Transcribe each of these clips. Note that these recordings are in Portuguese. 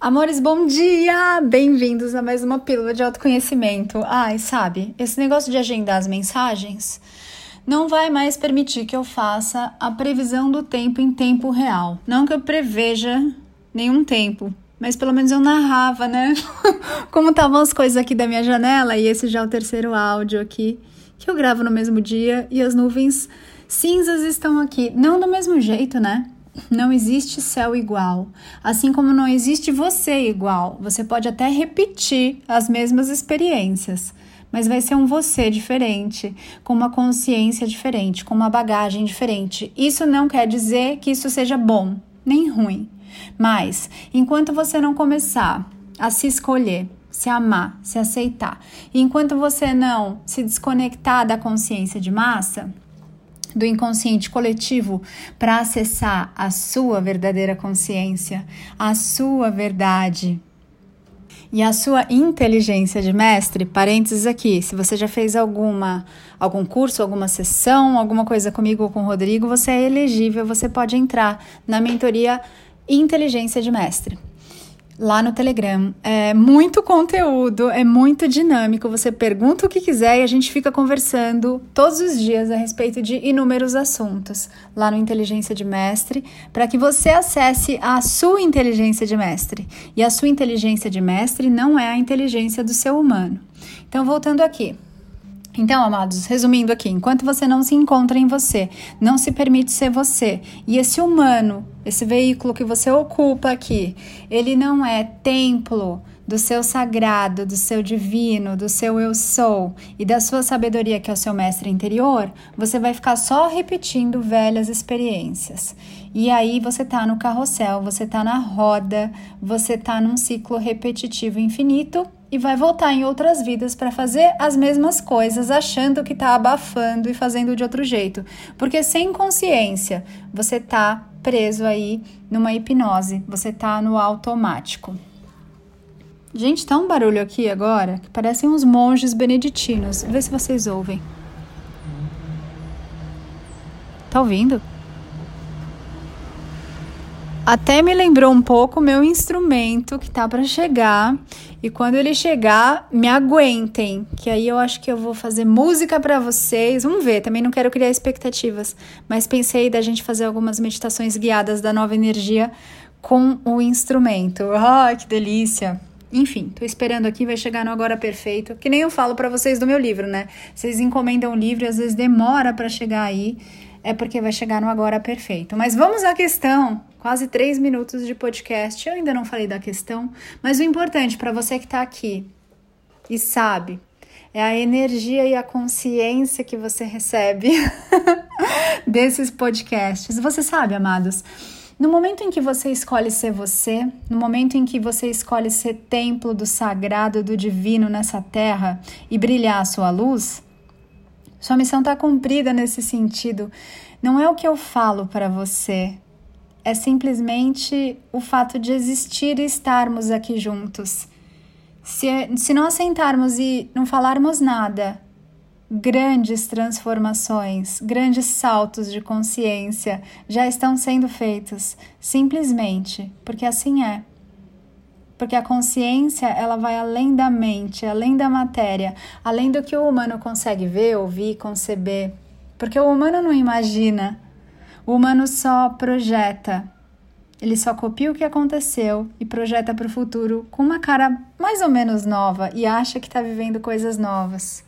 Amores, bom dia! Bem-vindos a mais uma pílula de autoconhecimento. Ai, sabe, esse negócio de agendar as mensagens não vai mais permitir que eu faça a previsão do tempo em tempo real. Não que eu preveja nenhum tempo, mas pelo menos eu narrava, né? Como estavam as coisas aqui da minha janela, e esse já é o terceiro áudio aqui que eu gravo no mesmo dia, e as nuvens cinzas estão aqui. Não do mesmo jeito, né? Não existe céu igual, assim como não existe você igual. Você pode até repetir as mesmas experiências, mas vai ser um você diferente, com uma consciência diferente, com uma bagagem diferente. Isso não quer dizer que isso seja bom nem ruim, mas enquanto você não começar a se escolher, se amar, se aceitar, e enquanto você não se desconectar da consciência de massa, do inconsciente coletivo para acessar a sua verdadeira consciência, a sua verdade e a sua inteligência de mestre. Parênteses aqui, se você já fez alguma algum curso, alguma sessão, alguma coisa comigo ou com o Rodrigo, você é elegível, você pode entrar na mentoria Inteligência de Mestre lá no Telegram. É muito conteúdo, é muito dinâmico. Você pergunta o que quiser e a gente fica conversando todos os dias a respeito de inúmeros assuntos lá no Inteligência de Mestre, para que você acesse a sua inteligência de mestre. E a sua inteligência de mestre não é a inteligência do seu humano. Então, voltando aqui. Então, amados, resumindo aqui, enquanto você não se encontra em você, não se permite ser você, e esse humano, esse veículo que você ocupa aqui, ele não é templo do seu sagrado, do seu divino, do seu eu sou e da sua sabedoria, que é o seu mestre interior, você vai ficar só repetindo velhas experiências. E aí você tá no carrossel, você tá na roda, você tá num ciclo repetitivo infinito e vai voltar em outras vidas para fazer as mesmas coisas, achando que está abafando e fazendo de outro jeito. Porque sem consciência, você está preso aí numa hipnose, você está no automático. Gente, tá um barulho aqui agora que parecem uns monges beneditinos. Vê se vocês ouvem. Tá ouvindo? Até me lembrou um pouco o meu instrumento que tá para chegar. E quando ele chegar, me aguentem, que aí eu acho que eu vou fazer música para vocês. Vamos ver, também não quero criar expectativas, mas pensei da gente fazer algumas meditações guiadas da nova energia com o instrumento. Ai, que delícia! Enfim, tô esperando aqui, vai chegar no agora perfeito. Que nem eu falo para vocês do meu livro, né? Vocês encomendam o livro e às vezes demora para chegar aí é porque vai chegar no agora perfeito. Mas vamos à questão. Quase três minutos de podcast. Eu ainda não falei da questão, mas o importante para você que está aqui e sabe é a energia e a consciência que você recebe desses podcasts. Você sabe, amados, no momento em que você escolhe ser você, no momento em que você escolhe ser templo do sagrado, do divino nessa terra e brilhar a sua luz, sua missão está cumprida nesse sentido. Não é o que eu falo para você, é simplesmente o fato de existir e estarmos aqui juntos. Se, se não assentarmos e não falarmos nada, grandes transformações, grandes saltos de consciência já estão sendo feitos, simplesmente porque assim é porque a consciência ela vai além da mente, além da matéria, além do que o humano consegue ver, ouvir, conceber. Porque o humano não imagina, o humano só projeta. Ele só copia o que aconteceu e projeta para o futuro com uma cara mais ou menos nova e acha que está vivendo coisas novas.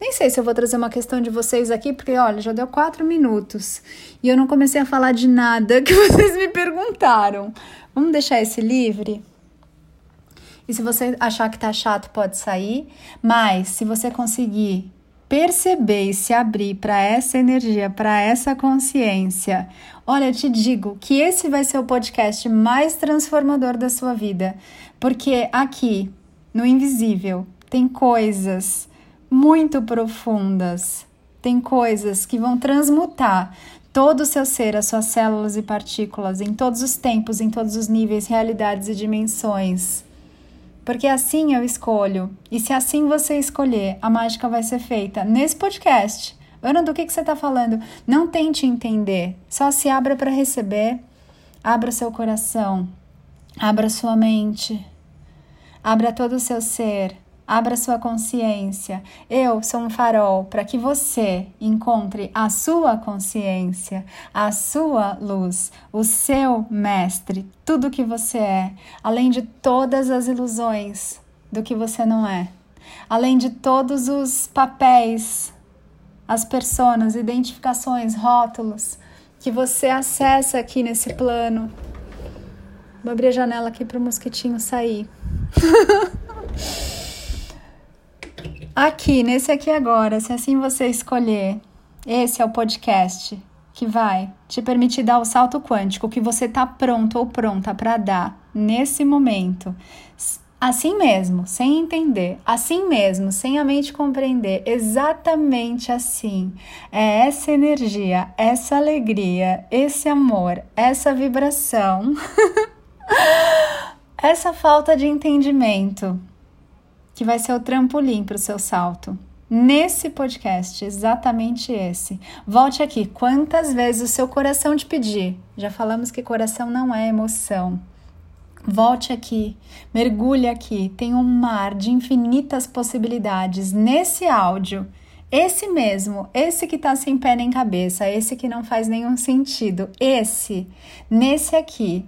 Nem sei se eu vou trazer uma questão de vocês aqui, porque olha, já deu quatro minutos e eu não comecei a falar de nada que vocês me perguntaram. Vamos deixar esse livre? E se você achar que tá chato, pode sair. Mas se você conseguir perceber e se abrir para essa energia, para essa consciência, olha, eu te digo que esse vai ser o podcast mais transformador da sua vida, porque aqui no invisível tem coisas muito profundas, tem coisas que vão transmutar todo o seu ser, as suas células e partículas, em todos os tempos, em todos os níveis, realidades e dimensões porque assim eu escolho. E se assim você escolher, a mágica vai ser feita nesse podcast. Ana, do que, que você está falando? Não tente entender, só se abra para receber, abra seu coração, Abra sua mente. Abra todo o seu ser. Abra sua consciência. Eu sou um farol para que você encontre a sua consciência, a sua luz, o seu mestre, tudo que você é, além de todas as ilusões do que você não é, além de todos os papéis, as personas, identificações, rótulos que você acessa aqui nesse plano. Vou abrir a janela aqui para o mosquitinho sair. Aqui, nesse aqui agora, se assim você escolher, esse é o podcast que vai te permitir dar o salto quântico que você está pronto ou pronta para dar nesse momento. Assim mesmo, sem entender, assim mesmo, sem a mente compreender, exatamente assim. É essa energia, essa alegria, esse amor, essa vibração, essa falta de entendimento que vai ser o trampolim para o seu salto. Nesse podcast, exatamente esse. Volte aqui quantas vezes o seu coração te pedir. Já falamos que coração não é emoção. Volte aqui, mergulhe aqui. Tem um mar de infinitas possibilidades nesse áudio. Esse mesmo, esse que tá sem pé nem cabeça, esse que não faz nenhum sentido, esse, nesse aqui,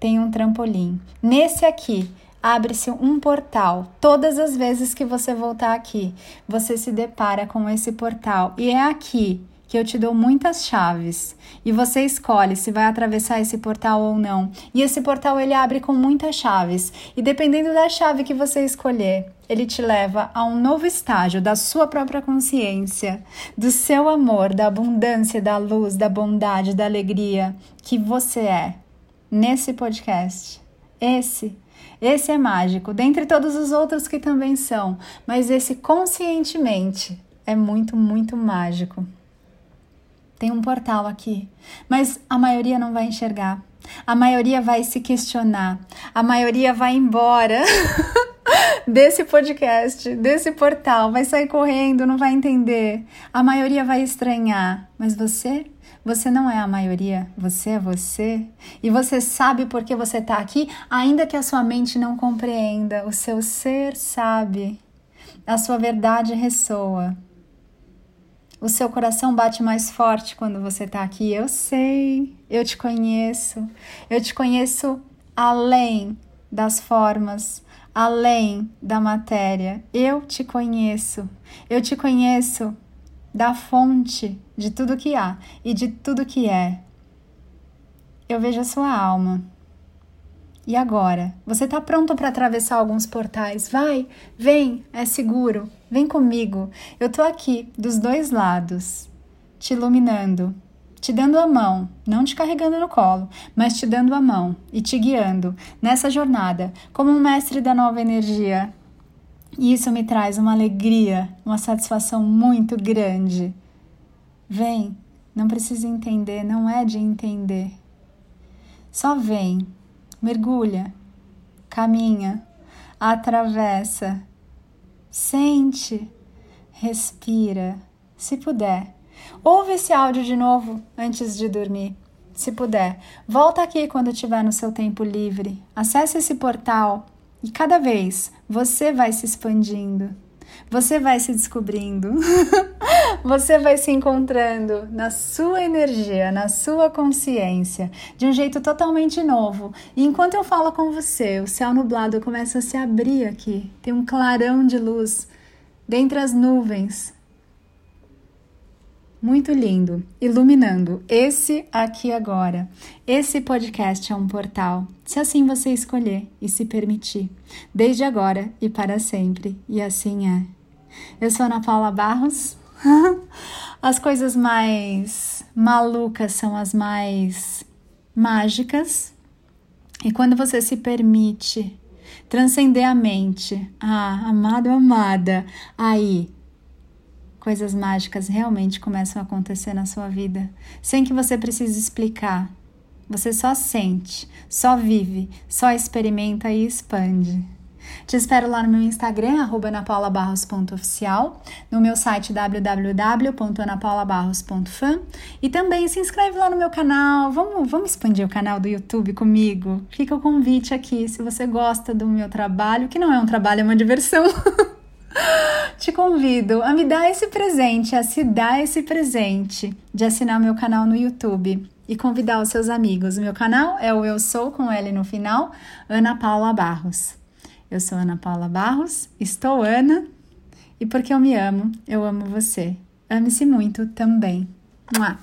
tem um trampolim. Nesse aqui, abre-se um portal. Todas as vezes que você voltar aqui, você se depara com esse portal. E é aqui que eu te dou muitas chaves e você escolhe se vai atravessar esse portal ou não. E esse portal ele abre com muitas chaves e dependendo da chave que você escolher, ele te leva a um novo estágio da sua própria consciência, do seu amor, da abundância, da luz, da bondade, da alegria que você é nesse podcast. Esse esse é mágico, dentre todos os outros que também são, mas esse conscientemente é muito, muito mágico. Tem um portal aqui, mas a maioria não vai enxergar. A maioria vai se questionar. A maioria vai embora desse podcast, desse portal, vai sair correndo, não vai entender. A maioria vai estranhar. Mas você você não é a maioria, você é você. E você sabe por que você está aqui, ainda que a sua mente não compreenda. O seu ser sabe. A sua verdade ressoa. O seu coração bate mais forte quando você está aqui. Eu sei, eu te conheço. Eu te conheço além das formas, além da matéria. Eu te conheço. Eu te conheço da fonte de tudo que há e de tudo que é. Eu vejo a sua alma. E agora? Você está pronto para atravessar alguns portais? Vai, vem, é seguro. Vem comigo. Eu tô aqui dos dois lados, te iluminando, te dando a mão, não te carregando no colo, mas te dando a mão e te guiando nessa jornada como um mestre da nova energia e isso me traz uma alegria, uma satisfação muito grande. Vem, não precisa entender, não é de entender. Só vem, mergulha, caminha, atravessa, sente, respira, se puder. Ouve esse áudio de novo antes de dormir. Se puder, volta aqui quando estiver no seu tempo livre. Acesse esse portal e cada vez você vai se expandindo, você vai se descobrindo, você vai se encontrando na sua energia, na sua consciência, de um jeito totalmente novo. E enquanto eu falo com você, o céu nublado começa a se abrir aqui, tem um clarão de luz dentre as nuvens muito lindo, iluminando esse aqui agora. Esse podcast é um portal, se assim você escolher e se permitir, desde agora e para sempre, e assim é. Eu sou Ana Paula Barros. As coisas mais malucas são as mais mágicas. E quando você se permite transcender a mente, ah, amado, amada, aí coisas mágicas realmente começam a acontecer na sua vida, sem que você precise explicar. Você só sente, só vive, só experimenta e expande. Te espero lá no meu Instagram, anapaulabarros.oficial, no meu site www.anapaulabarros.fan e também se inscreve lá no meu canal. Vamos, vamos expandir o canal do YouTube comigo? Fica o convite aqui, se você gosta do meu trabalho, que não é um trabalho, é uma diversão. Te convido a me dar esse presente, a se dar esse presente de assinar meu canal no YouTube e convidar os seus amigos. O meu canal é o Eu Sou com L no final, Ana Paula Barros. Eu sou Ana Paula Barros, estou Ana e porque eu me amo, eu amo você. Ame-se muito também. Mua.